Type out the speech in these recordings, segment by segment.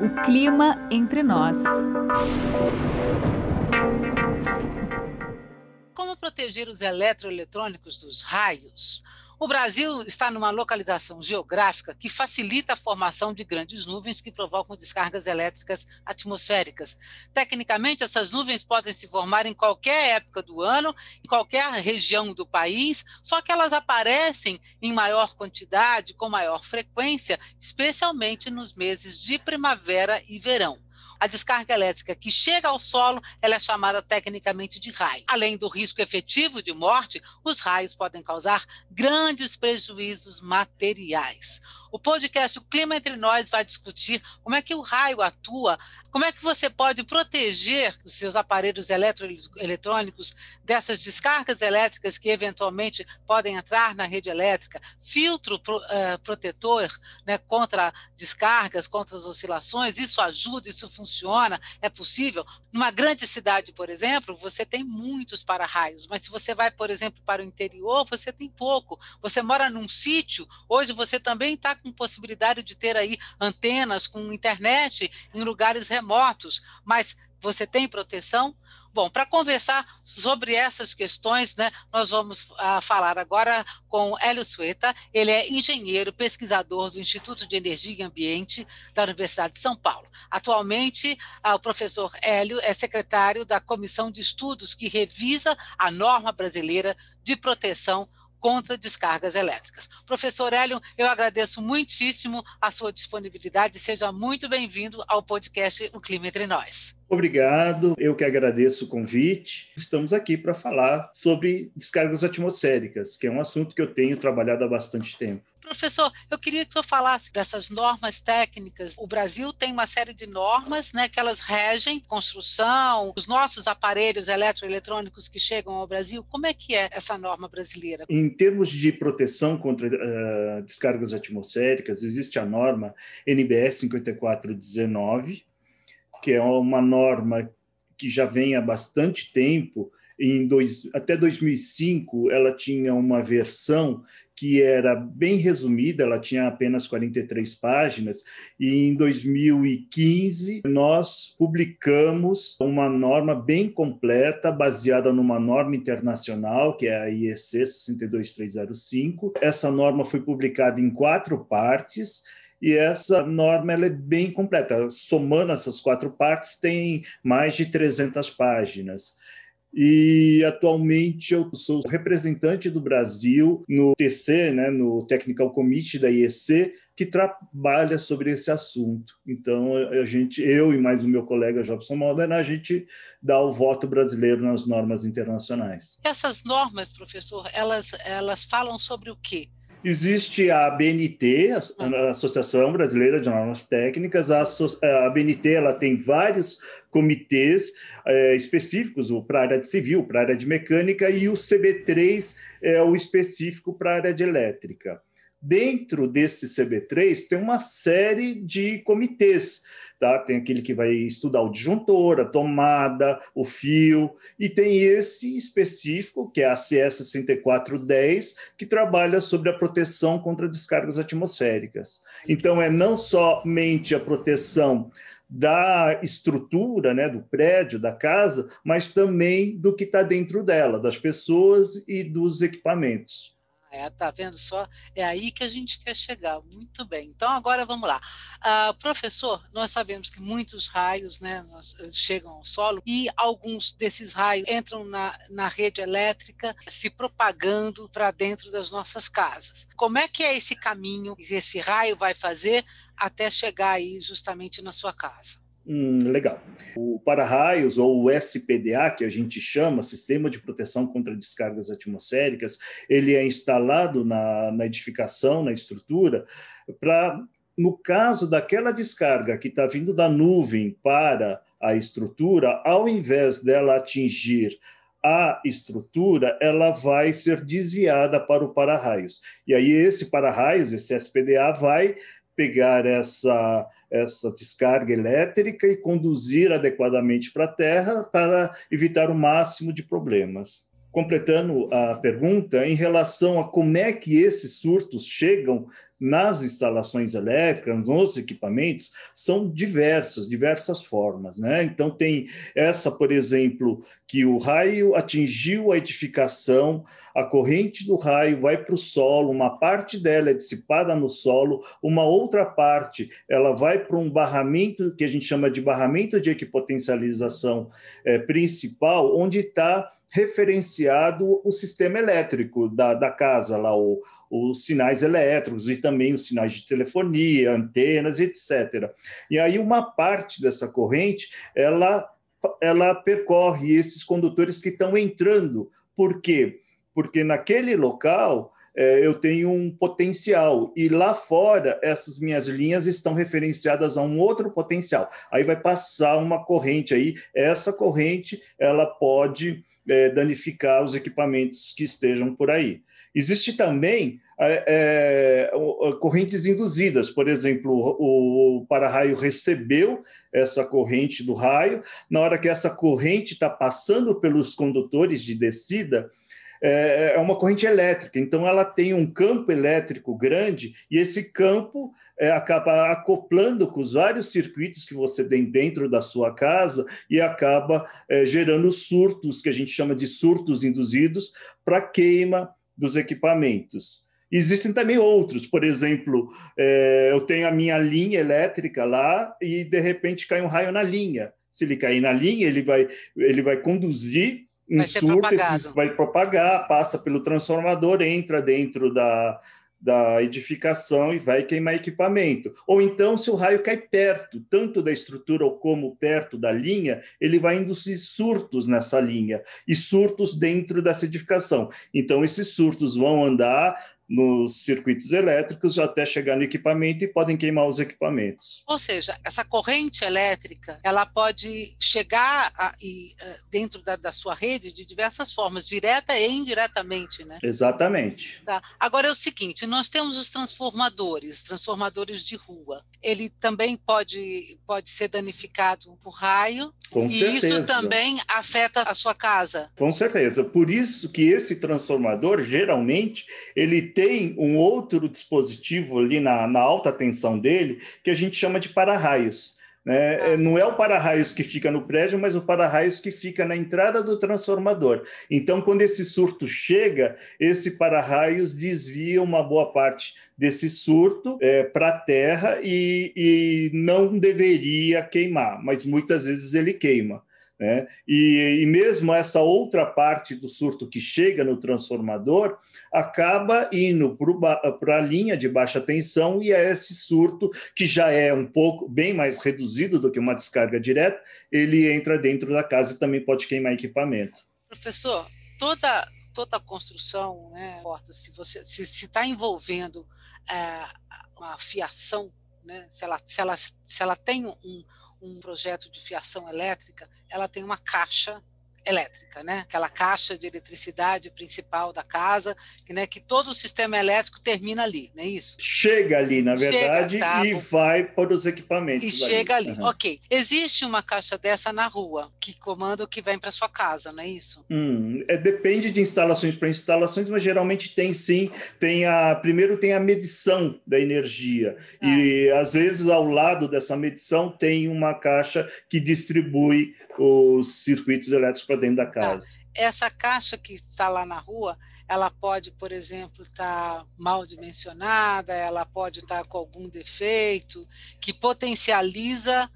O clima entre nós. Como proteger os eletroeletrônicos dos raios? O Brasil está numa localização geográfica que facilita a formação de grandes nuvens que provocam descargas elétricas atmosféricas. Tecnicamente, essas nuvens podem se formar em qualquer época do ano, em qualquer região do país, só que elas aparecem em maior quantidade, com maior frequência, especialmente nos meses de primavera e verão. A descarga elétrica que chega ao solo, ela é chamada tecnicamente de raio. Além do risco efetivo de morte, os raios podem causar grandes prejuízos materiais. O podcast O Clima Entre Nós vai discutir como é que o raio atua, como é que você pode proteger os seus aparelhos eletroeletrônicos dessas descargas elétricas que eventualmente podem entrar na rede elétrica, filtro pro, uh, protetor né, contra descargas, contra as oscilações, isso ajuda, isso funciona, é possível. Numa grande cidade, por exemplo, você tem muitos para-raios, mas se você vai, por exemplo, para o interior, você tem pouco. Você mora num sítio, hoje você também está com possibilidade de ter aí antenas com internet em lugares remotos, mas você tem proteção? Bom, para conversar sobre essas questões, né, nós vamos uh, falar agora com Hélio Sueta. Ele é engenheiro, pesquisador do Instituto de Energia e Ambiente da Universidade de São Paulo. Atualmente, uh, o professor Hélio é secretário da Comissão de Estudos que revisa a norma brasileira de proteção contra descargas elétricas. Professor Hélio, eu agradeço muitíssimo a sua disponibilidade. Seja muito bem-vindo ao podcast O Clima Entre Nós. Obrigado, eu que agradeço o convite. Estamos aqui para falar sobre descargas atmosféricas, que é um assunto que eu tenho trabalhado há bastante tempo. Professor, eu queria que o senhor falasse dessas normas técnicas. O Brasil tem uma série de normas né, que elas regem construção, os nossos aparelhos eletroeletrônicos que chegam ao Brasil. Como é que é essa norma brasileira? Em termos de proteção contra uh, descargas atmosféricas, existe a norma NBS 5419, que é uma norma que já vem há bastante tempo. Em dois, até 2005, ela tinha uma versão que era bem resumida, ela tinha apenas 43 páginas, e em 2015 nós publicamos uma norma bem completa, baseada numa norma internacional, que é a IEC 62305. Essa norma foi publicada em quatro partes, e essa norma ela é bem completa. Somando essas quatro partes, tem mais de 300 páginas e atualmente eu sou representante do Brasil no TC, né, no Technical Committee da IEC, que trabalha sobre esse assunto. Então a gente, eu e mais o meu colega Jobson Modena, a gente dá o voto brasileiro nas normas internacionais. Essas normas, professor, elas elas falam sobre o quê? Existe a ABNT, a Associação Brasileira de Normas Técnicas. A, ABNT ela tem vários comitês é, específicos, o para a área de civil, para a área de mecânica, e o CB3 é o específico para a área de elétrica. Dentro desse CB3 tem uma série de comitês tá? Tem aquele que vai estudar o disjuntor, a tomada, o fio, e tem esse específico, que é a CS 6410, que trabalha sobre a proteção contra descargas atmosféricas. Então, é não somente a proteção da estrutura, né, do prédio, da casa, mas também do que está dentro dela, das pessoas e dos equipamentos. É, tá vendo só? É aí que a gente quer chegar. Muito bem. Então, agora vamos lá. Uh, professor, nós sabemos que muitos raios né, eh, chegam ao solo e alguns desses raios entram na, na rede elétrica, se propagando para dentro das nossas casas. Como é que é esse caminho que esse raio vai fazer até chegar aí justamente na sua casa? Hum, legal. O para-raios, ou o SPDA, que a gente chama, Sistema de Proteção contra Descargas Atmosféricas, ele é instalado na, na edificação, na estrutura, para, no caso daquela descarga que está vindo da nuvem para a estrutura, ao invés dela atingir a estrutura, ela vai ser desviada para o para-raios. E aí esse para-raios, esse SPDA, vai pegar essa, essa descarga elétrica e conduzir adequadamente para a Terra para evitar o máximo de problemas. Completando a pergunta, em relação a como é que esses surtos chegam nas instalações elétricas, nos equipamentos, são diversas, diversas formas. Né? Então, tem essa, por exemplo, que o raio atingiu a edificação, a corrente do raio vai para o solo, uma parte dela é dissipada no solo, uma outra parte ela vai para um barramento que a gente chama de barramento de equipotencialização é, principal, onde está referenciado o sistema elétrico da, da casa, lá o, os sinais elétricos e também os sinais de telefonia, antenas, etc. E aí uma parte dessa corrente, ela, ela percorre esses condutores que estão entrando. Por quê? Porque naquele local eu tenho um potencial e lá fora essas minhas linhas estão referenciadas a um outro potencial. Aí vai passar uma corrente aí, essa corrente ela pode é, danificar os equipamentos que estejam por aí. Existe também é, é, correntes induzidas, por exemplo, o, o para-raio recebeu essa corrente do raio, na hora que essa corrente está passando pelos condutores de descida, é, é uma corrente elétrica, então ela tem um campo elétrico grande e esse campo é, acaba acoplando com os vários circuitos que você tem dentro da sua casa e acaba é, gerando surtos, que a gente chama de surtos induzidos, para queima dos equipamentos. Existem também outros, por exemplo, é, eu tenho a minha linha elétrica lá e de repente cai um raio na linha. Se ele cair na linha, ele vai, ele vai conduzir um vai surto, vai propagar, passa pelo transformador, entra dentro da, da edificação e vai queimar equipamento. Ou então, se o raio cai perto, tanto da estrutura como perto da linha, ele vai induzir surtos nessa linha e surtos dentro dessa edificação. Então, esses surtos vão andar nos circuitos elétricos até chegar no equipamento e podem queimar os equipamentos. Ou seja, essa corrente elétrica ela pode chegar a, e, uh, dentro da, da, sua rede de diversas formas, direta e indiretamente, né? Exatamente. Tá. Agora é o seguinte, nós temos os transformadores, transformadores de rua. Ele também pode, pode ser danificado por raio. Com e certeza. isso também afeta a sua casa. Com certeza. Por isso que esse transformador, geralmente, ele tem um outro dispositivo ali na, na alta tensão dele que a gente chama de para-raios. Né? Ah. Não é o para-raios que fica no prédio, mas o para-raios que fica na entrada do transformador. Então, quando esse surto chega, esse para-raios desvia uma boa parte desse surto é, para a terra e, e não deveria queimar, mas muitas vezes ele queima. Né? E, e, mesmo essa outra parte do surto que chega no transformador acaba indo para a linha de baixa tensão e é esse surto que já é um pouco bem mais reduzido do que uma descarga direta, ele entra dentro da casa e também pode queimar equipamento. Professor, toda toda construção, né, se você se está envolvendo é, uma fiação, né, se ela se ela se ela tem um um projeto de fiação elétrica, ela tem uma caixa elétrica, né? Aquela caixa de eletricidade principal da casa, que, né, que todo o sistema elétrico termina ali, não é isso? Chega ali, na verdade, chega, tá, e vai para os equipamentos. E ali. chega ali. Uhum. Ok. Existe uma caixa dessa na rua que comanda o que vem para sua casa, não é isso? Hum, é, depende de instalações para instalações, mas geralmente tem sim. Tem a primeiro tem a medição da energia ah. e às vezes ao lado dessa medição tem uma caixa que distribui os circuitos elétricos para dentro da tá. casa. Essa caixa que está lá na rua, ela pode, por exemplo, estar tá mal dimensionada, ela pode estar tá com algum defeito que potencializa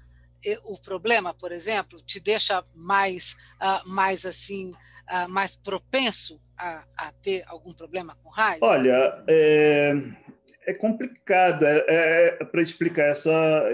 eh, o problema, por exemplo, te deixa mais, uh, mais assim, uh, mais propenso a, a, ter algum problema com raio? Olha, é, é complicado é, é, é para explicar essa,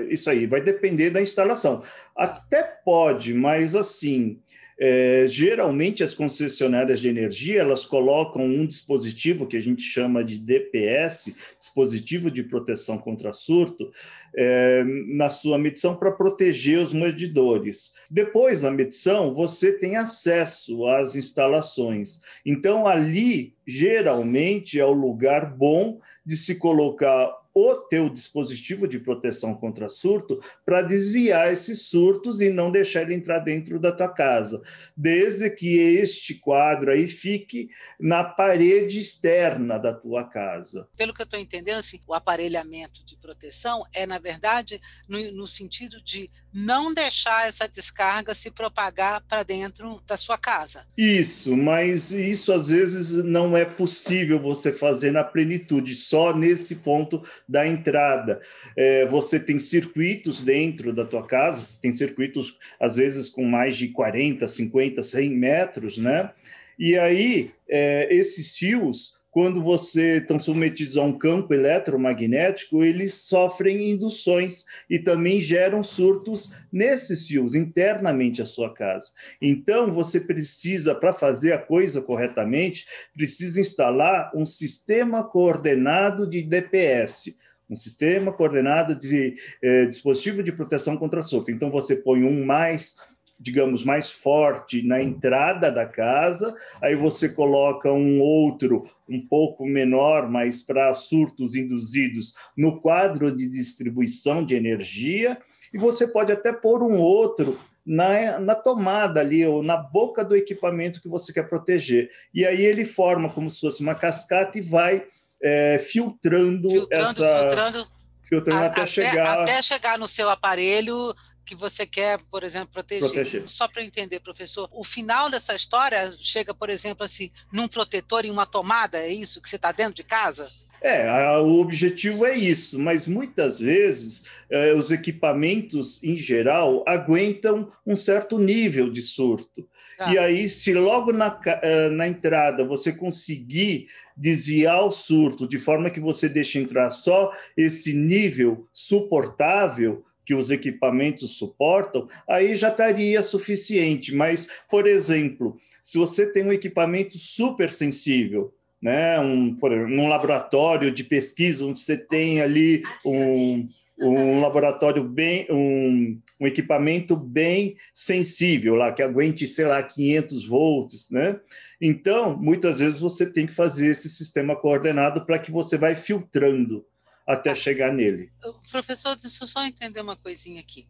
isso aí. Vai depender da instalação. Até pode, mas assim, é, geralmente as concessionárias de energia elas colocam um dispositivo que a gente chama de DPS, dispositivo de proteção contra surto, é, na sua medição para proteger os medidores. Depois da medição, você tem acesso às instalações. Então, ali, geralmente, é o lugar bom de se colocar o teu dispositivo de proteção contra surto para desviar esses surtos e não deixar ele entrar dentro da tua casa, desde que este quadro aí fique na parede externa da tua casa. Pelo que eu estou entendendo, assim, o aparelhamento de proteção é, na verdade, no, no sentido de não deixar essa descarga se propagar para dentro da sua casa. Isso, mas isso às vezes não é possível você fazer na plenitude, só nesse ponto da entrada. É, você tem circuitos dentro da tua casa, tem circuitos às vezes com mais de 40, 50, 100 metros, né? E aí, é, esses fios quando você estão submetidos a um campo eletromagnético, eles sofrem induções e também geram surtos nesses fios internamente à sua casa. Então, você precisa, para fazer a coisa corretamente, precisa instalar um sistema coordenado de DPS, um sistema coordenado de eh, dispositivo de proteção contra surto. Então, você põe um mais digamos, mais forte na entrada da casa, aí você coloca um outro um pouco menor, mas para surtos induzidos no quadro de distribuição de energia, e você pode até pôr um outro na, na tomada ali, ou na boca do equipamento que você quer proteger. E aí ele forma como se fosse uma cascata e vai é, filtrando, filtrando, essa... Filtrando, filtrando até, até, chegar... Até chegar no seu aparelho que você quer, por exemplo, proteger. proteger. Só para entender, professor, o final dessa história chega, por exemplo, assim, num protetor em uma tomada, é isso que você está dentro de casa? É, a, o objetivo é isso, mas muitas vezes eh, os equipamentos, em geral, aguentam um certo nível de surto. Ah. E aí, se logo na, eh, na entrada você conseguir desviar o surto de forma que você deixe entrar só esse nível suportável, que os equipamentos suportam, aí já estaria suficiente. Mas, por exemplo, se você tem um equipamento super sensível, né, um, num laboratório de pesquisa onde você tem ali um, um laboratório bem, um, um equipamento bem sensível lá, que aguente, sei lá, 500 volts, né? Então, muitas vezes você tem que fazer esse sistema coordenado para que você vai filtrando até chegar nele. Professor, deixa eu só entender uma coisinha aqui.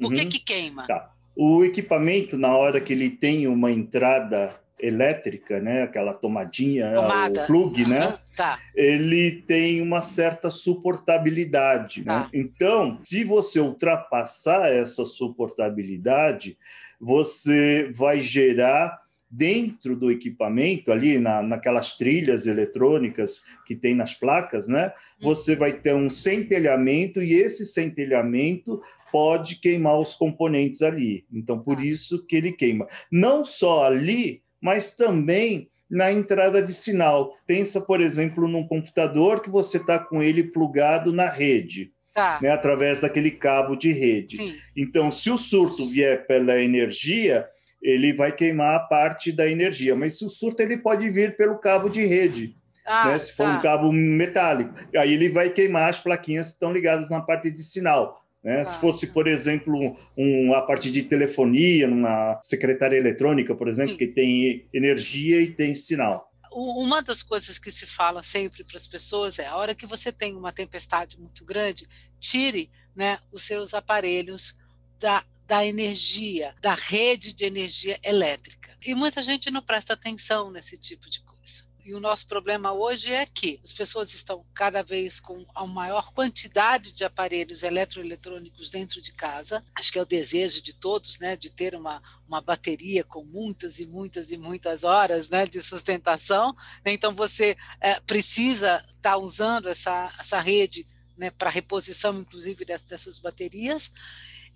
Por uhum. que, que queima? Tá. O equipamento, na hora que ele tem uma entrada elétrica, né, aquela tomadinha, Tomada. o plug, uhum. né, tá. ele tem uma certa suportabilidade. Né? Tá. Né? Então, se você ultrapassar essa suportabilidade, você vai gerar dentro do equipamento, ali na, naquelas trilhas eletrônicas que tem nas placas, né? Hum. Você vai ter um centelhamento e esse centelhamento pode queimar os componentes ali. Então, por ah. isso que ele queima. Não só ali, mas também na entrada de sinal. Pensa, por exemplo, num computador que você está com ele plugado na rede. Tá. Né, através daquele cabo de rede. Sim. Então, se o surto vier pela energia, ele vai queimar a parte da energia. Mas o surto ele pode vir pelo cabo de rede, ah, né? se for tá. um cabo metálico. Aí ele vai queimar as plaquinhas que estão ligadas na parte de sinal. Né? Ah, se fosse, por exemplo, um, a parte de telefonia, numa secretária eletrônica, por exemplo, Sim. que tem energia e tem sinal. Uma das coisas que se fala sempre para as pessoas é a hora que você tem uma tempestade muito grande, tire né, os seus aparelhos da da energia, da rede de energia elétrica. E muita gente não presta atenção nesse tipo de coisa. E o nosso problema hoje é que as pessoas estão cada vez com a maior quantidade de aparelhos eletroeletrônicos dentro de casa. Acho que é o desejo de todos, né, de ter uma, uma bateria com muitas e muitas e muitas horas né, de sustentação. Então você é, precisa estar tá usando essa, essa rede né, para reposição, inclusive, dessas baterias.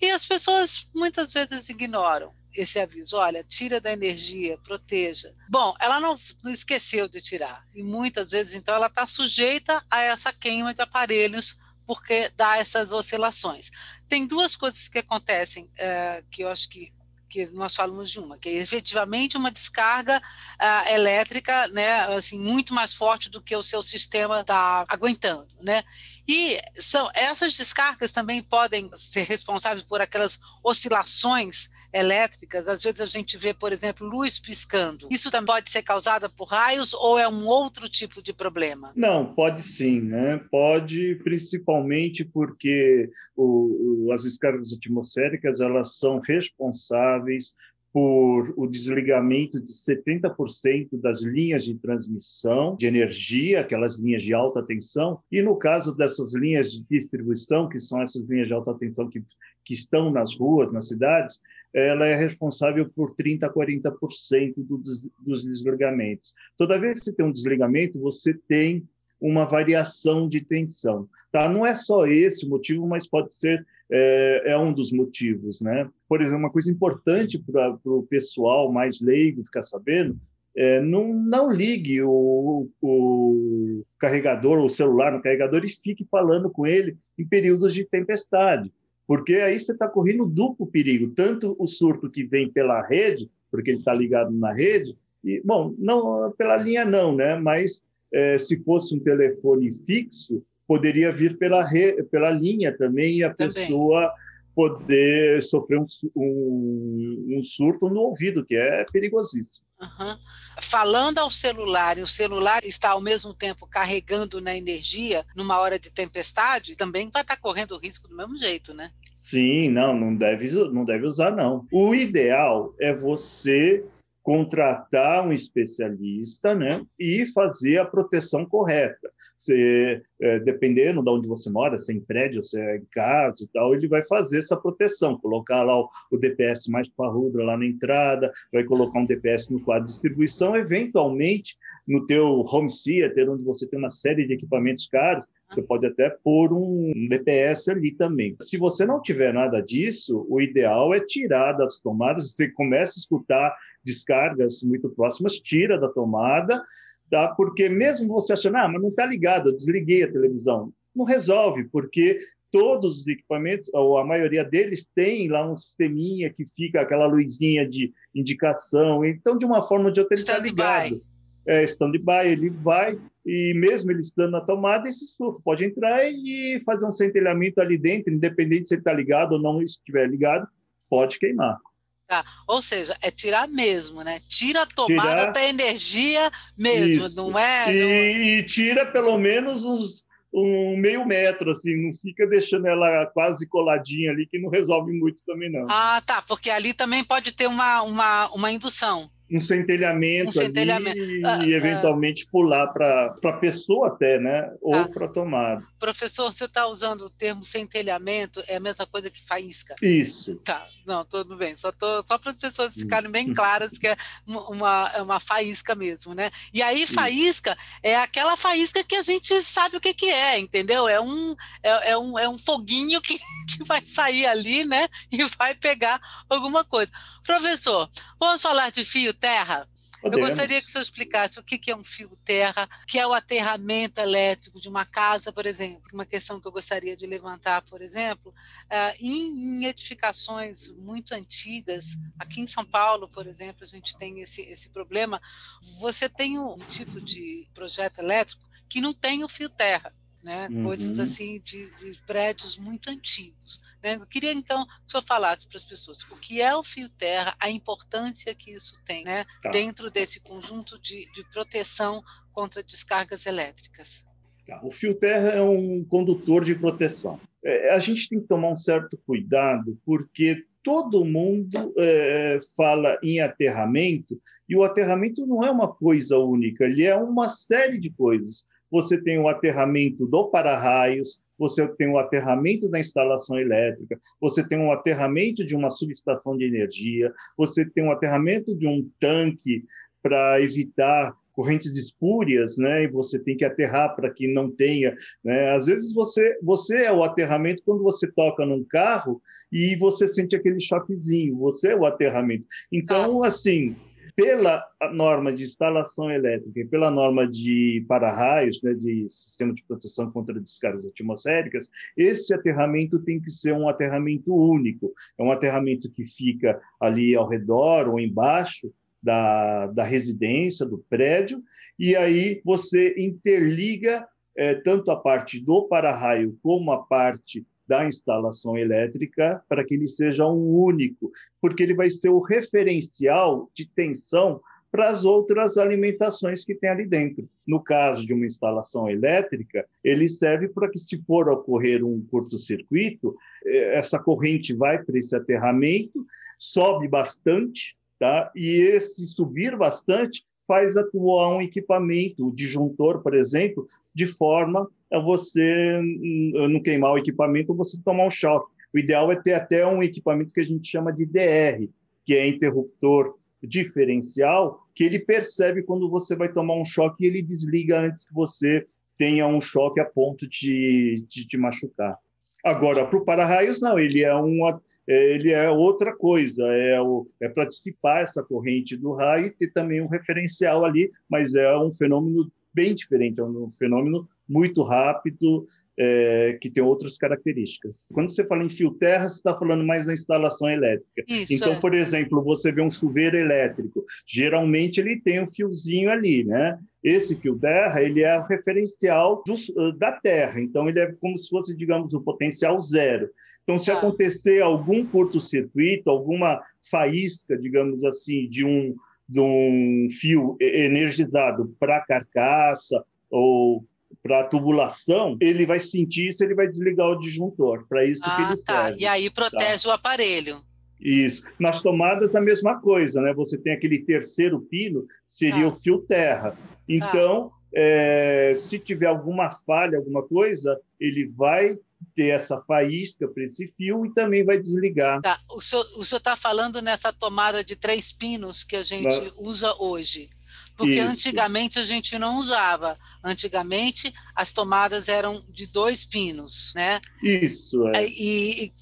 E as pessoas muitas vezes ignoram esse aviso, olha, tira da energia, proteja. Bom, ela não, não esqueceu de tirar, e muitas vezes, então, ela está sujeita a essa queima de aparelhos, porque dá essas oscilações. Tem duas coisas que acontecem, é, que eu acho que que nós falamos de uma, que é efetivamente uma descarga uh, elétrica, né, assim, muito mais forte do que o seu sistema está aguentando, né? E são essas descargas também podem ser responsáveis por aquelas oscilações elétricas. Às vezes a gente vê, por exemplo, luz piscando. Isso também pode ser causado por raios ou é um outro tipo de problema? Não, pode sim, né? Pode, principalmente porque o, as descargas atmosféricas elas são responsáveis por o desligamento de 70% das linhas de transmissão de energia, aquelas linhas de alta tensão, e no caso dessas linhas de distribuição, que são essas linhas de alta tensão que, que estão nas ruas, nas cidades, ela é responsável por 30% a 40% do, dos desligamentos. Toda vez que você tem um desligamento, você tem uma variação de tensão. Tá? Não é só esse o motivo, mas pode ser é, é um dos motivos. Né? Por exemplo, uma coisa importante para o pessoal mais leigo ficar sabendo é, não, não ligue o, o carregador, o celular no carregador e fique falando com ele em períodos de tempestade, porque aí você está correndo duplo perigo, tanto o surto que vem pela rede, porque ele está ligado na rede, e, bom, não pela linha não, né? mas é, se fosse um telefone fixo, poderia vir pela, re, pela linha também e a também. pessoa poder sofrer um, um, um, surto no ouvido, que é perigosíssimo. Uhum. Falando ao celular, e o celular está ao mesmo tempo carregando na energia numa hora de tempestade, também vai estar correndo risco do mesmo jeito, né? Sim, não, não deve, não deve usar, não. O ideal é você contratar um especialista né, e fazer a proteção correta. Você, é, dependendo de onde você mora, se é em prédio, se é em casa e tal, ele vai fazer essa proteção, colocar lá o, o DPS mais parrudo lá na entrada, vai colocar um DPS no quadro de distribuição, eventualmente no teu home theater, onde você tem uma série de equipamentos caros, você pode até pôr um DPS ali também. Se você não tiver nada disso, o ideal é tirar das tomadas, você começa a escutar descargas muito próximas, tira da tomada, tá? porque mesmo você achando, ah, mas não está ligado, eu desliguei a televisão, não resolve, porque todos os equipamentos, ou a maioria deles, tem lá um sisteminha que fica aquela luzinha de indicação, então, de uma forma ou de outra, ele está ligado. É, stand-by, ele vai, e mesmo ele estando na tomada, esse surto pode entrar e fazer um centelhamento ali dentro, independente se ele está ligado ou não, se estiver ligado, pode queimar. Tá. Ou seja, é tirar mesmo, né? Tira a tomada tirar... da energia mesmo, Isso. não é? E, não... e, tira pelo menos uns, um meio metro, assim, não fica deixando ela quase coladinha ali, que não resolve muito também, não. Ah, tá, porque ali também pode ter uma, uma, uma indução um centelhamento, um centelhamento. e ah, eventualmente ah, pular para a pessoa até, né? Ou ah, para a tomada. Professor, você está usando o termo centelhamento, é a mesma coisa que faísca? Isso. Tá, não, tudo bem. Só, tô, só para as pessoas ficarem bem claras que é uma, é uma faísca mesmo, né? E aí, faísca Isso. é aquela faísca que a gente sabe o que, que é, entendeu? É um, é, é um, é um foguinho que, que vai sair ali, né? E vai pegar alguma coisa. Professor, vamos falar de fio terra? Podemos. Eu gostaria que o senhor explicasse o que é um fio terra, que é o aterramento elétrico de uma casa, por exemplo. Uma questão que eu gostaria de levantar, por exemplo, é, em edificações muito antigas, aqui em São Paulo, por exemplo, a gente tem esse, esse problema. Você tem um tipo de projeto elétrico que não tem o fio terra né? Uhum. coisas assim de, de, prédios muito antigos. Né? Eu queria então que o senhor falasse para as pessoas o que é o fio terra, a importância que isso tem né? Tá. dentro desse conjunto de, de proteção contra descargas elétricas. Tá. O fio terra é um condutor de proteção. É, a gente tem que tomar um certo cuidado, porque todo mundo é, fala em aterramento, e o aterramento não é uma coisa única, ele é uma série de coisas você tem o aterramento do para-raios, você tem o aterramento da instalação elétrica, você tem o aterramento de uma subestação de energia, você tem o aterramento de um tanque para evitar correntes espúrias, né? E você tem que aterrar para que não tenha, né? Às vezes você você é o aterramento quando você toca num carro e você sente aquele choquezinho, você é o aterramento. Então, ah. assim, pela norma de instalação elétrica e pela norma de para-raios, né, de sistema de proteção contra descargas atmosféricas, esse aterramento tem que ser um aterramento único. É um aterramento que fica ali ao redor ou embaixo da, da residência, do prédio, e aí você interliga é, tanto a parte do para-raio como a parte da instalação elétrica para que ele seja um único, porque ele vai ser o referencial de tensão para as outras alimentações que tem ali dentro. No caso de uma instalação elétrica, ele serve para que, se for ocorrer um curto-circuito, eh, essa corrente vai para esse aterramento, sobe bastante, tá? e esse subir bastante faz atuar um equipamento, o disjuntor, por exemplo, de forma a você hum, não queimar o equipamento ou você tomar um choque. O ideal é ter até um equipamento que a gente chama de DR, que é interruptor diferencial que ele percebe quando você vai tomar um choque e ele desliga antes que você tenha um choque a ponto de, de te machucar. Agora, para o para-raios, não, ele é, uma, ele é outra coisa, é, é para dissipar essa corrente do raio e ter também um referencial ali, mas é um fenômeno bem diferente, é um fenômeno muito rápido, é, que tem outras características. Quando você fala em fio terra, você está falando mais da instalação elétrica. Isso, então, é. por exemplo, você vê um chuveiro elétrico, geralmente ele tem um fiozinho ali, né? Esse fio terra, ele é o referencial do, da terra, então ele é como se fosse, digamos, o potencial zero. Então, se ah. acontecer algum curto-circuito, alguma faísca, digamos assim, de um, de um fio energizado para a carcaça ou para a tubulação, ele vai sentir isso, ele vai desligar o disjuntor. Para isso ah, que ele tá. serve. E aí protege tá? o aparelho. Isso. Nas tomadas, a mesma coisa, né? Você tem aquele terceiro pino, seria tá. o fio terra. Tá. Então, é, se tiver alguma falha, alguma coisa, ele vai ter essa faísca para esse fio e também vai desligar. Tá. O senhor está falando nessa tomada de três pinos que a gente usa hoje. Porque Isso. antigamente a gente não usava. Antigamente as tomadas eram de dois pinos, né? Isso. É. E, e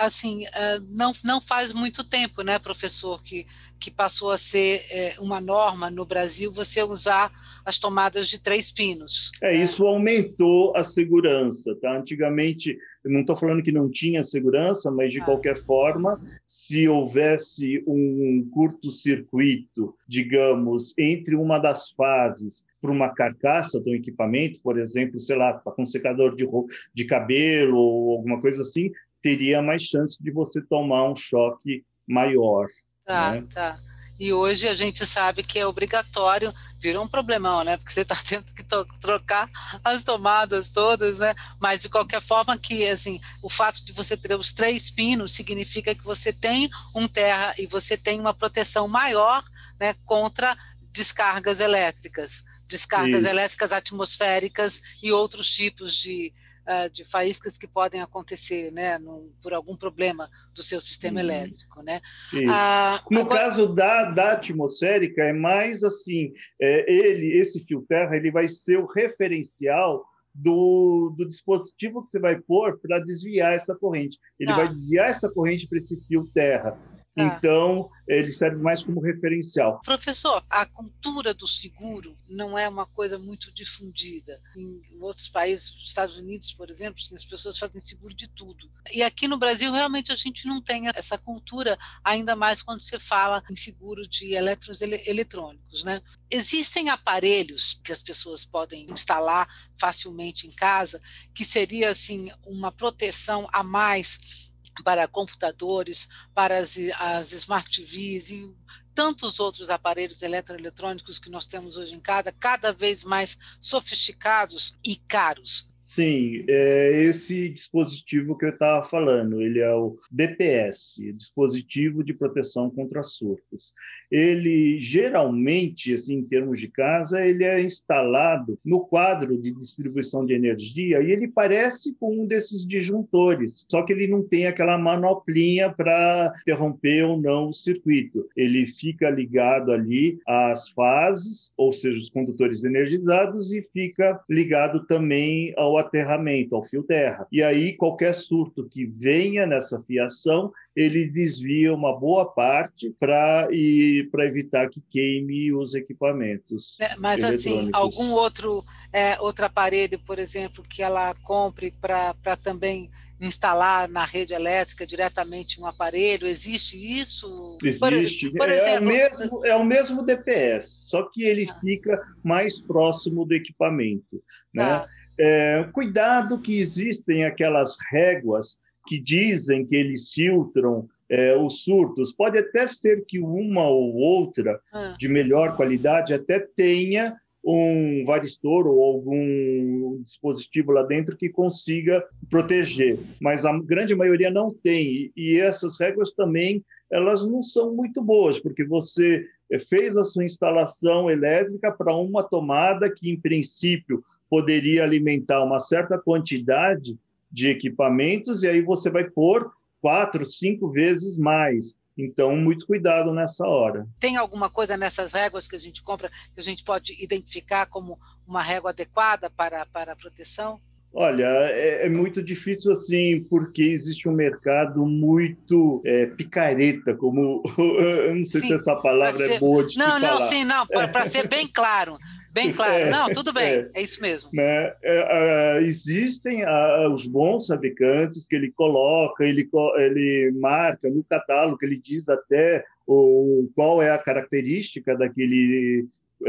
assim, é, não, não faz muito tempo, né, professor, que, que passou a ser é, uma norma no Brasil você usar as tomadas de três pinos. É, né? isso aumentou a segurança, tá? Antigamente não estou falando que não tinha segurança, mas de ah. qualquer forma, se houvesse um curto-circuito, digamos, entre uma das fases para uma carcaça do equipamento, por exemplo, sei lá, está com um secador de, de cabelo ou alguma coisa assim, teria mais chance de você tomar um choque maior. Tá, né? tá. E hoje a gente sabe que é obrigatório, virou um problemão, né? Porque você está tendo que trocar as tomadas todas, né? Mas de qualquer forma que assim, o fato de você ter os três pinos significa que você tem um terra e você tem uma proteção maior, né, contra descargas elétricas, descargas Isso. elétricas atmosféricas e outros tipos de uh, de faíscas que podem acontecer, né, por algum problema do seu sistema uhum. elétrico, né? Ah, no agora... caso da, da atmosférica é mais assim, é, ele, esse fio terra, ele vai ser o referencial do, do, dispositivo que você vai pôr para desviar essa corrente. Ele ah. vai desviar essa corrente para esse fio terra. Tá. Então, ele serve mais como referencial. Professor, a cultura do seguro não é uma coisa muito difundida. Em outros países, Estados Unidos, por exemplo, as pessoas fazem seguro de tudo. E aqui no Brasil, realmente, a gente não tem essa cultura, ainda mais quando se fala em seguro de elétrons eletrônicos. Né? Existem aparelhos que as pessoas podem instalar facilmente em casa, que seria assim uma proteção a mais para computadores, para as, as Smart TVs e tantos outros aparelhos eletroeletrônicos que nós temos hoje em casa, cada vez mais sofisticados e caros. Sim, é esse dispositivo que eu estava falando, ele é o DPS, Dispositivo de Proteção contra Surtos ele geralmente, assim, em termos de casa, ele é instalado no quadro de distribuição de energia e ele parece com um desses disjuntores, só que ele não tem aquela manoplinha para interromper ou não o circuito. Ele fica ligado ali às fases, ou seja, os condutores energizados, e fica ligado também ao aterramento, ao fio terra. E aí, qualquer surto que venha nessa fiação, ele desvia uma boa parte para evitar que queime os equipamentos. É, mas assim, algum outro, é, outro aparelho, por exemplo, que ela compre para também instalar na rede elétrica diretamente um aparelho? Existe isso? Existe. Por, por é, exemplo, o mesmo, é o mesmo DPS, só que ele ah. fica mais próximo do equipamento. Né? Ah. É, cuidado que existem aquelas réguas que dizem que eles filtram é, os surtos. Pode até ser que uma ou outra ah. de melhor qualidade até tenha um varistor ou algum dispositivo lá dentro que consiga proteger, mas a grande maioria não tem. E essas regras também elas não são muito boas, porque você fez a sua instalação elétrica para uma tomada que, em princípio, poderia alimentar uma certa quantidade de equipamentos, e aí você vai pôr quatro, cinco vezes mais. Então, muito cuidado nessa hora. Tem alguma coisa nessas réguas que a gente compra que a gente pode identificar como uma régua adequada para, para a proteção? Olha, é, é, muito difícil assim, porque existe um mercado muito é, picareta, como eu não sei sim, se essa palavra é ser... é boa de Não, não, falar. sim, não, para ser bem claro, bem claro. É, não, tudo bem, é, é isso mesmo. Né? É, existem os bons fabricantes que ele coloca, ele, ele marca no catálogo, ele diz até o, qual é a característica daquele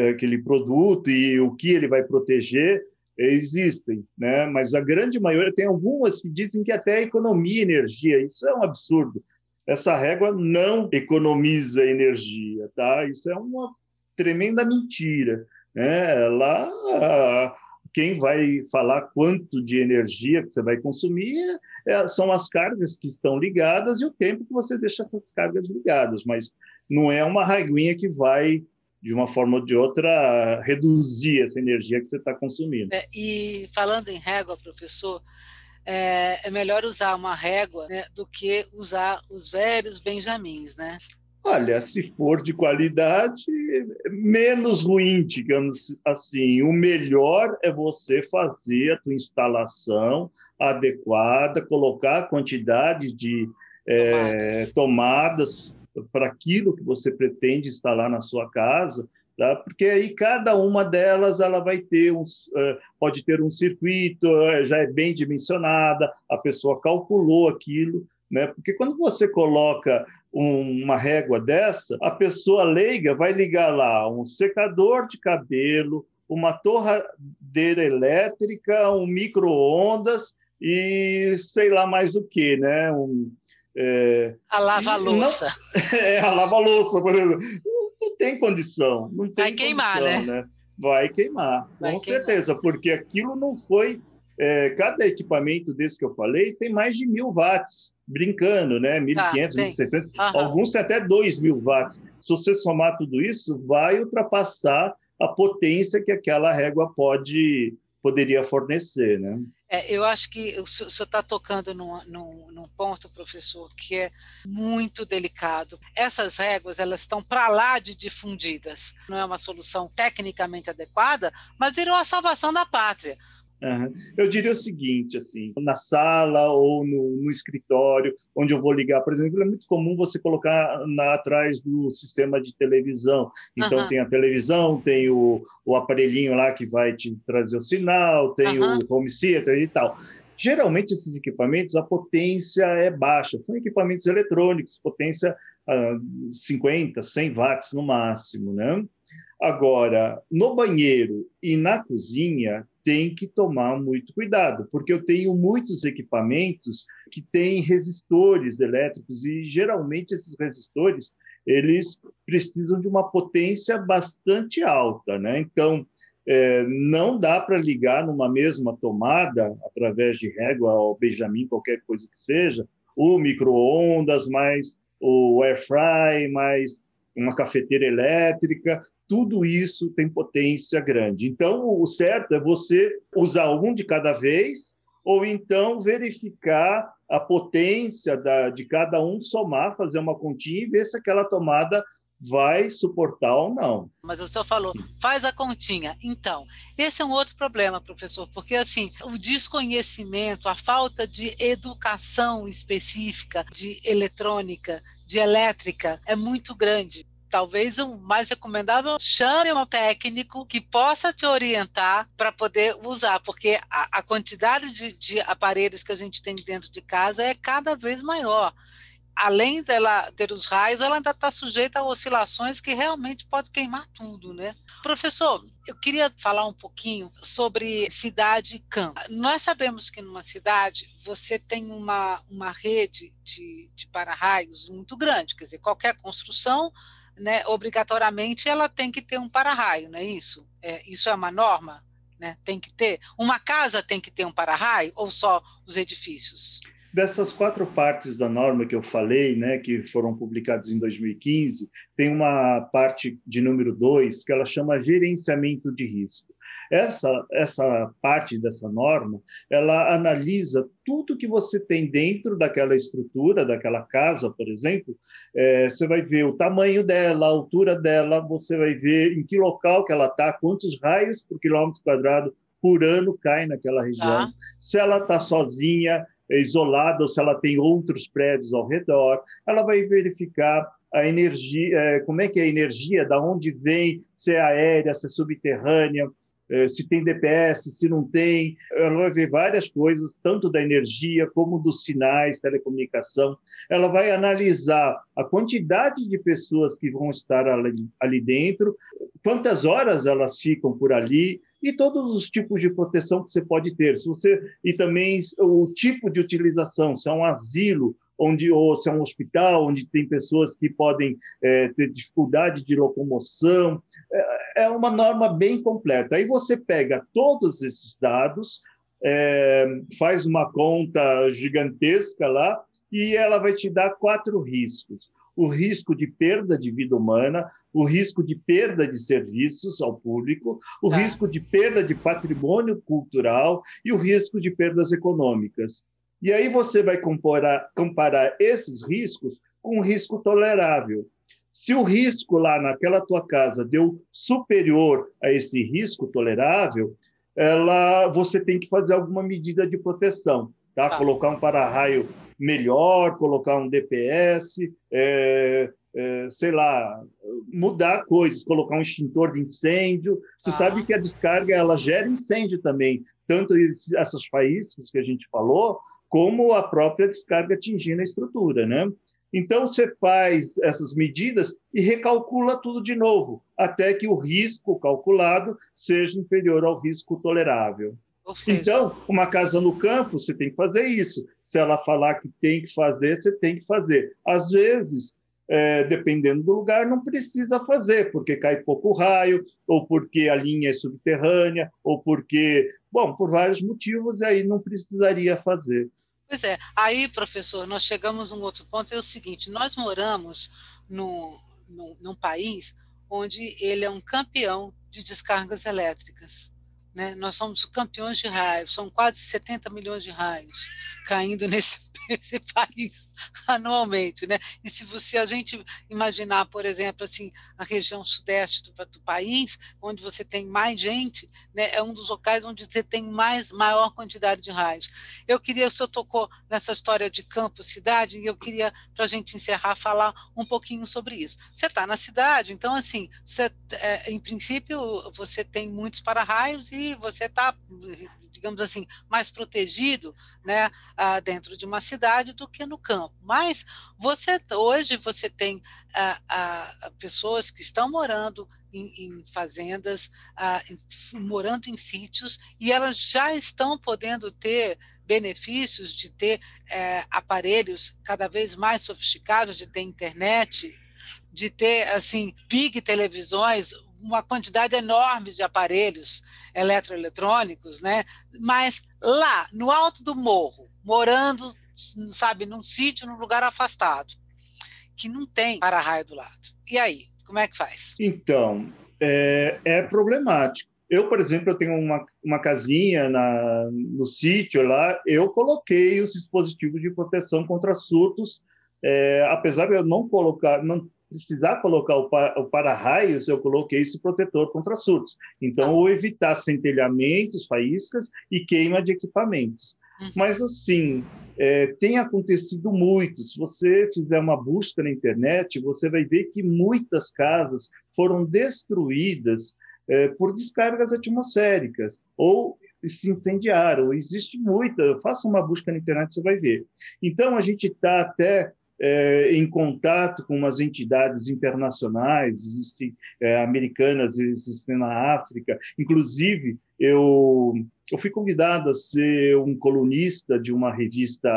aquele produto e o que ele vai proteger existem, né? mas a grande maioria tem algumas que dizem que até economia energia. Isso é um absurdo. Essa régua não economiza energia, tá? Isso é uma tremenda mentira. Né? Lá, quem vai falar quanto de energia que você vai consumir é, são as cargas que estão ligadas e o tempo que você deixa essas cargas ligadas, mas não é uma reguinha que vai de uma forma ou de outra, reduzir essa energia que você está consumindo. É, e falando em régua, professor, é, é melhor usar uma régua né, do que usar os velhos benjamins, né? Olha, se for de qualidade, menos ruim, digamos assim. O melhor é você fazer a tua instalação adequada, colocar a quantidade de é, tomadas, tomadas para aquilo que você pretende instalar na sua casa, tá? porque aí cada uma delas ela vai ter um, eh, pode ter um circuito, eh, já é bem dimensionada, a pessoa calculou aquilo, né? Porque quando você coloca uma régua dessa, a pessoa leiga vai ligar lá um secador de cabelo, uma torradeira elétrica, um micro-ondas e sei lá mais o que, né? Um, é, a lava-louça. É, a lava-louça, por exemplo. Não, tem condição. Não tem Vai queimar, né? né? Vai queimar, Vai com queimar. certeza, porque aquilo não foi. É, cada equipamento desse que eu falei tem mais de mil watts, brincando, né? 1.500, ah, 1.600, alguns têm até 2.000 watts. Se você somar tudo isso, vai ultrapassar a potência que aquela régua pode poderia fornecer, né? É, eu acho que o senhor está tocando num, num, num, ponto, professor, que é muito delicado. Essas réguas elas estão para lá de difundidas. Não é uma solução tecnicamente adequada, mas virou a salvação da pátria. Uhum. Eu diria o seguinte, assim, na sala ou no, no, escritório, onde eu vou ligar, por exemplo, é muito comum você colocar na, atrás do sistema de televisão. Então uhum. tem a televisão, tem o, o aparelhinho lá que vai te trazer o sinal, tem uhum. o home theater e tal. Geralmente esses equipamentos a potência é baixa, são equipamentos eletrônicos, potência uh, 50, 100 watts no máximo, né? Agora, no banheiro e na cozinha, tem que tomar muito cuidado, porque eu tenho muitos equipamentos que têm resistores elétricos e geralmente esses resistores eles precisam de uma potência bastante alta, né? Então é, não dá para ligar numa mesma tomada através de régua ou Benjamin, qualquer coisa que seja, o micro-ondas mais o air fry mais uma cafeteira elétrica, tudo isso tem potência grande. Então, o certo é você usar um de cada vez, ou então verificar a potência da, de cada um, somar, fazer uma continha e ver se aquela tomada vai suportar ou não. Mas o senhor falou, faz a continha. Então, esse é um outro problema, professor, porque assim, o desconhecimento, a falta de educação específica de eletrônica, de elétrica, é muito grande talvez o mais recomendável chame um técnico que possa te orientar para poder usar, porque a, a quantidade de, de aparelhos que a gente tem dentro de casa é cada vez maior além dela ter os raios, ela ainda está sujeita a oscilações que realmente pode queimar tudo, né? Professor, eu queria falar um pouquinho sobre cidade-campo. Nós sabemos que numa cidade você tem uma, uma rede de, de para-raios muito grande, quer dizer, qualquer construção, né, obrigatoriamente ela tem que ter um para-raio, não é isso? É, isso é uma norma? Né? Tem que ter? Uma casa tem que ter um para-raio ou só os edifícios? Dessas quatro partes da norma que eu falei, né, que foram publicadas em 2015, tem uma parte de número dois que ela chama gerenciamento de risco. Essa, essa parte dessa norma, ela analisa tudo que você tem dentro daquela estrutura, daquela casa, por exemplo. É, você vai ver o tamanho dela, a altura dela, você vai ver em que local que ela está, quantos raios por quilômetro quadrado por ano cai naquela região, ah. se ela está sozinha, é isolada ou se ela tem outros prédios ao redor, ela vai verificar a energia, é, como é que é a energia, da onde vem, se é aérea, se é subterrânea, se tem DPS, se não tem. Ela vai ver várias coisas, tanto da energia como dos sinais, telecomunicação. Ela vai analisar a quantidade de pessoas que vão estar ali, ali dentro, quantas horas elas ficam por ali, e todos os tipos de proteção que você pode ter. Se você e também o tipo de utilização, se é um asilo onde ou se é um hospital onde tem pessoas que podem é, ter dificuldade de locomoção, é, é, uma norma bem completa. Aí você pega todos esses dados, é, faz uma conta gigantesca lá e ela vai te dar quatro riscos o risco de perda de vida humana, o risco de perda de serviços ao público, o tá. risco de perda de patrimônio cultural e o risco de perdas econômicas. E aí você vai comparar, comparar esses riscos com o risco tolerável. Se o risco lá naquela tua casa deu superior a esse risco tolerável, ela, você tem que fazer alguma medida de proteção, tá? tá. Colocar um para-raio melhor, colocar um DPS, é, é, sei lá, mudar coisas, colocar um extintor de incêndio. Você ah. sabe que a descarga ela gera incêndio também, tanto essas faíscas que a gente falou, como a própria descarga atingindo a estrutura, né? Então você faz essas medidas e recalcula tudo de novo, até que o risco calculado seja inferior ao risco tolerável. Seja... Então, uma casa no campo, você tem que fazer isso. Se ela falar que tem que fazer, você tem que fazer. Às vezes, é, dependendo do lugar, não precisa fazer, porque cai pouco raio, ou porque a linha é subterrânea, ou porque, bom, por vários motivos, aí não precisaria fazer. Pois é, aí, professor, nós chegamos a um outro ponto, é o seguinte, nós moramos num, num, num país onde ele é um campeão de descargas elétricas. Né? Nós somos campeões de raios, são quase 70 milhões de raios caindo nesse, nesse país anualmente. Né? E se você a gente imaginar, por exemplo, assim, a região sudeste do, do país, onde você tem mais gente, né, é um dos locais onde você tem mais maior quantidade de raios. Eu queria, o senhor tocou nessa história de campo, cidade, e eu queria, para a gente encerrar, falar um pouquinho sobre isso. Você está na cidade, então, assim, você, é, em princípio, você tem muitos para-raios e você está, digamos assim, mais protegido né, dentro de uma cidade do que no campo. Mas você hoje você tem pessoas que estão morando em, em fazendas, em, morando em sítios, e elas já estão podendo ter benefícios de ter é, aparelhos cada vez mais sofisticados, de ter internet, de ter assim big televisões uma quantidade enorme de aparelhos eletroeletrônicos, né? Mas lá, no alto do morro, morando, sabe, num sítio, num lugar afastado, que não tem para-raio do lado. E aí, como é que faz? Então, é, é problemático. Eu, por exemplo, eu tenho uma, uma casinha na, no sítio lá, eu coloquei os dispositivos de proteção contra surtos, é, apesar de eu não colocar, não precisar colocar o, o para-raios, eu coloquei esse protetor contra surtos. Então, ou evitar centelhamentos, faíscas e queima de equipamentos. Uhum. Mas, assim, é, tem acontecido muito. Se você fizer uma busca na internet, você vai ver que muitas casas foram destruídas é, por descargas atmosféricas ou se incendiaram. Existe muita. Faça uma busca na internet, você vai ver. Então, a gente está até é, em contato com umas entidades internacionais, existem é, americanas, existem na África. Inclusive, eu, eu fui convidado a ser um colunista de uma revista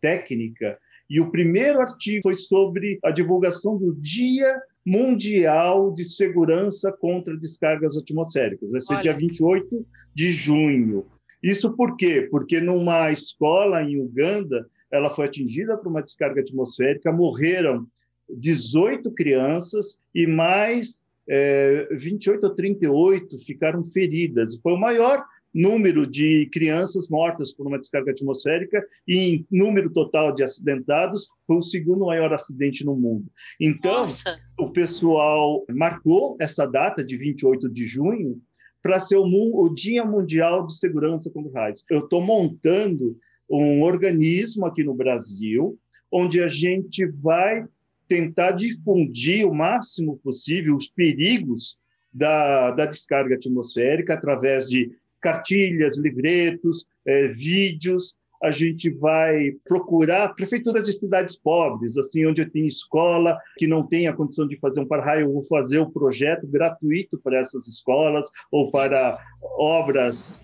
técnica, e o primeiro artigo foi sobre a divulgação do Dia Mundial de Segurança contra Descargas Atmosféricas. Vai ser Olha. dia 28 de junho. Isso por quê? Porque numa escola em Uganda, ela foi atingida por uma descarga atmosférica, morreram 18 crianças e mais é, 28 ou 38 ficaram feridas. Foi o maior número de crianças mortas por uma descarga atmosférica e em número total de acidentados foi o segundo maior acidente no mundo. Então, Nossa. o pessoal marcou essa data de 28 de junho para ser o, o, Dia Mundial de Segurança contra raios. Eu estou montando um organismo aqui no Brasil, onde a gente vai tentar difundir o máximo possível os perigos da, da descarga atmosférica através de cartilhas, livretos, é, vídeos, a gente vai procurar prefeituras de cidades pobres, assim, onde tem escola que não tem a condição de fazer um para-raio, eu vou fazer o um projeto gratuito para essas escolas ou para obras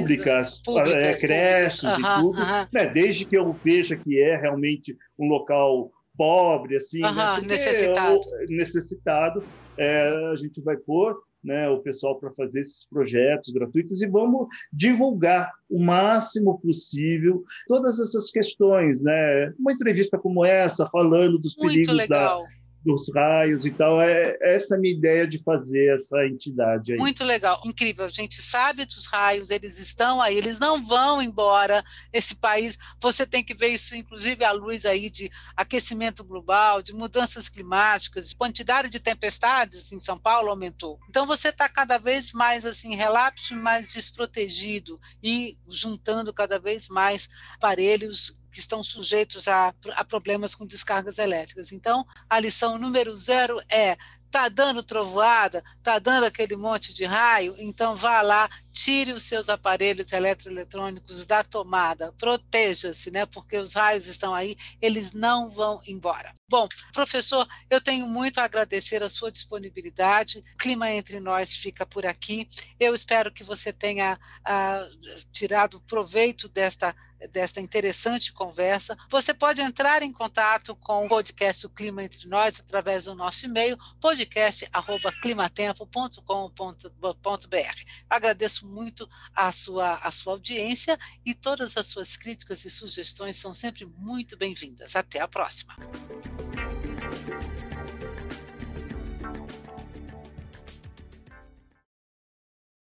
públicas, públicas é, creches públicas. e tudo, né? desde que eu veja que é realmente um local pobre, assim, né? necessitado, necessitado é, a gente vai pôr né, o pessoal para fazer esses projetos gratuitos e vamos divulgar o máximo possível todas essas questões, né? Uma entrevista como essa falando dos Muito perigos legal. da dos raios e tal. É essa é a minha ideia de fazer essa entidade aí. Muito legal, incrível. A gente sabe dos raios, eles estão aí, eles não vão embora. Esse país, você tem que ver isso, inclusive, à luz aí de aquecimento global, de mudanças climáticas, de quantidade de tempestades em São Paulo aumentou. Então você está cada vez mais assim relapso, mais desprotegido e juntando cada vez mais aparelhos que estão sujeitos a, a problemas com descargas elétricas. Então, a lição número zero é está dando trovoada, está dando aquele monte de raio, então vá lá, tire os seus aparelhos eletroeletrônicos da tomada, proteja-se, né? Porque os raios estão aí, eles não vão embora. Bom, professor, eu tenho muito a agradecer a sua disponibilidade. O Clima entre nós fica por aqui. Eu espero que você tenha ah, tirado proveito desta desta interessante conversa. Você pode entrar em contato com o podcast O Clima Entre Nós através do nosso e-mail podcast@climatempo.com.br. Agradeço muito a sua a sua audiência e todas as suas críticas e sugestões são sempre muito bem-vindas. Até a próxima.